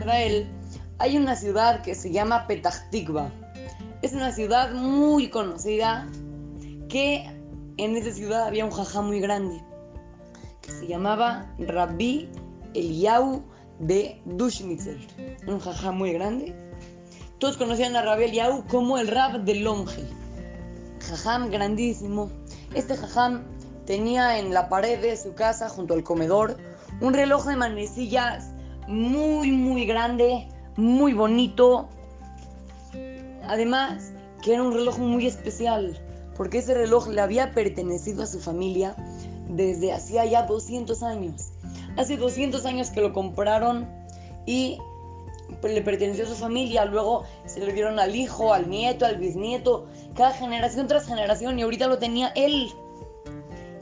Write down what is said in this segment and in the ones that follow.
Israel hay una ciudad que se llama Petah Tikva. Es una ciudad muy conocida que en esa ciudad había un jajá muy grande que se llamaba Rabbi Eliyahu de Dushnitzer. Un jajá muy grande. Todos conocían a Rabbi Eliyahu como el Rab de Longe. Jajam grandísimo. Este jajam tenía en la pared de su casa, junto al comedor, un reloj de manecillas muy, muy grande, muy bonito. Además, que era un reloj muy especial, porque ese reloj le había pertenecido a su familia desde hacía ya 200 años. Hace 200 años que lo compraron y le perteneció a su familia, luego se lo dieron al hijo, al nieto, al bisnieto, cada generación tras generación y ahorita lo tenía él.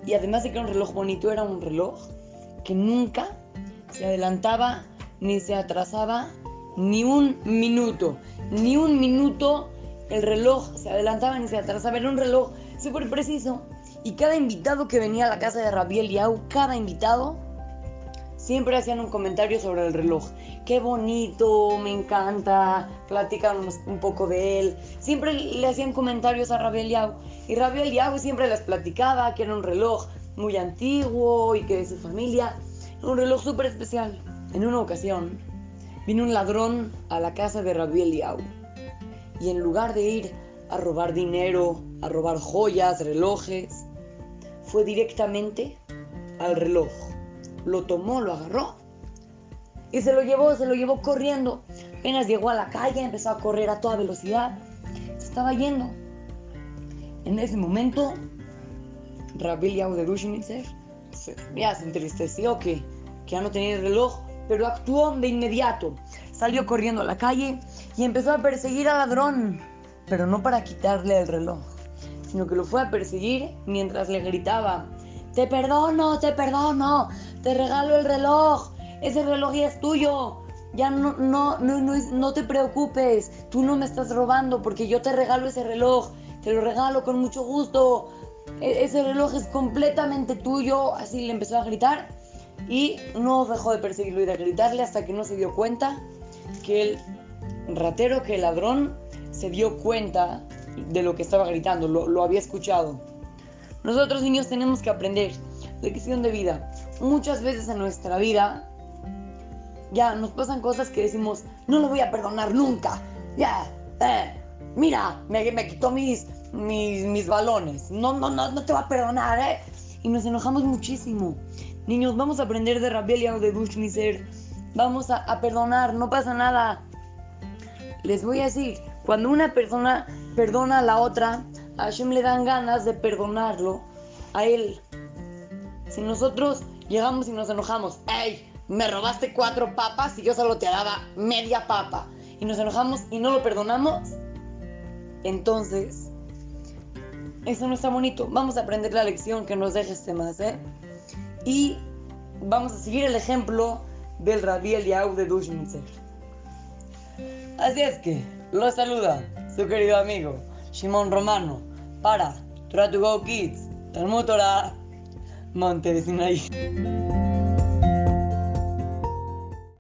Y además de que era un reloj bonito, era un reloj que nunca se adelantaba ni se atrasaba ni un minuto. Ni un minuto el reloj se adelantaba ni se atrasaba. Era un reloj súper preciso. Y cada invitado que venía a la casa de Rabiel Yau, cada invitado, siempre hacían un comentario sobre el reloj. Qué bonito, me encanta, platican un poco de él. Siempre le hacían comentarios a Rabiel Yau. Y Rabiel Yau siempre les platicaba que era un reloj muy antiguo y que de su familia. Un reloj súper especial. En una ocasión, vino un ladrón a la casa de Rabbi Eliau y en lugar de ir a robar dinero, a robar joyas, relojes, fue directamente al reloj. Lo tomó, lo agarró y se lo llevó, se lo llevó corriendo. Apenas llegó a la calle, empezó a correr a toda velocidad. Se estaba yendo. En ese momento, Rabbi Eliau de Dushnitzer ya se entristeció que, que ya no tenía el reloj pero actuó de inmediato. Salió corriendo a la calle y empezó a perseguir al ladrón, pero no para quitarle el reloj, sino que lo fue a perseguir mientras le gritaba, te perdono, te perdono, te regalo el reloj, ese reloj ya es tuyo, ya no, no, no, no, no te preocupes, tú no me estás robando porque yo te regalo ese reloj, te lo regalo con mucho gusto, e-, ese reloj es completamente tuyo, así le empezó a gritar y no dejó de perseguirlo y de gritarle hasta que no se dio cuenta que el ratero, que el ladrón, se dio cuenta de lo que estaba gritando, lo, había escuchado. Nosotros niños tenemos que aprender lección de vida. Muchas veces en nuestra vida ya nos pasan cosas que decimos, no lo voy a perdonar nunca. Ya, eh, mira, me, me quitó mis, mis, mis, balones. No, no, no, no te va a perdonar, ¿eh? Y nos enojamos muchísimo. Niños, vamos a aprender de Rabelia o de Bushmiser. Vamos a, perdonar, no pasa nada. Les voy a decir, cuando una persona perdona a la otra, a Hashem le dan ganas de perdonarlo a él. Si nosotros llegamos y nos enojamos, ¡Ey! Me robaste cuatro papas y yo solo te daba media papa. Y nos enojamos y no lo perdonamos. Entonces, eso no está bonito. Vamos a aprender la lección que nos deje este más, ¿eh? y vamos a seguir el ejemplo del Rabbi Eliyahu de Dushnitzer. Así es que lo saluda su querido amigo Shimon Romano para Try to Go Kids, Talmud Torah, Monte de Sinaí.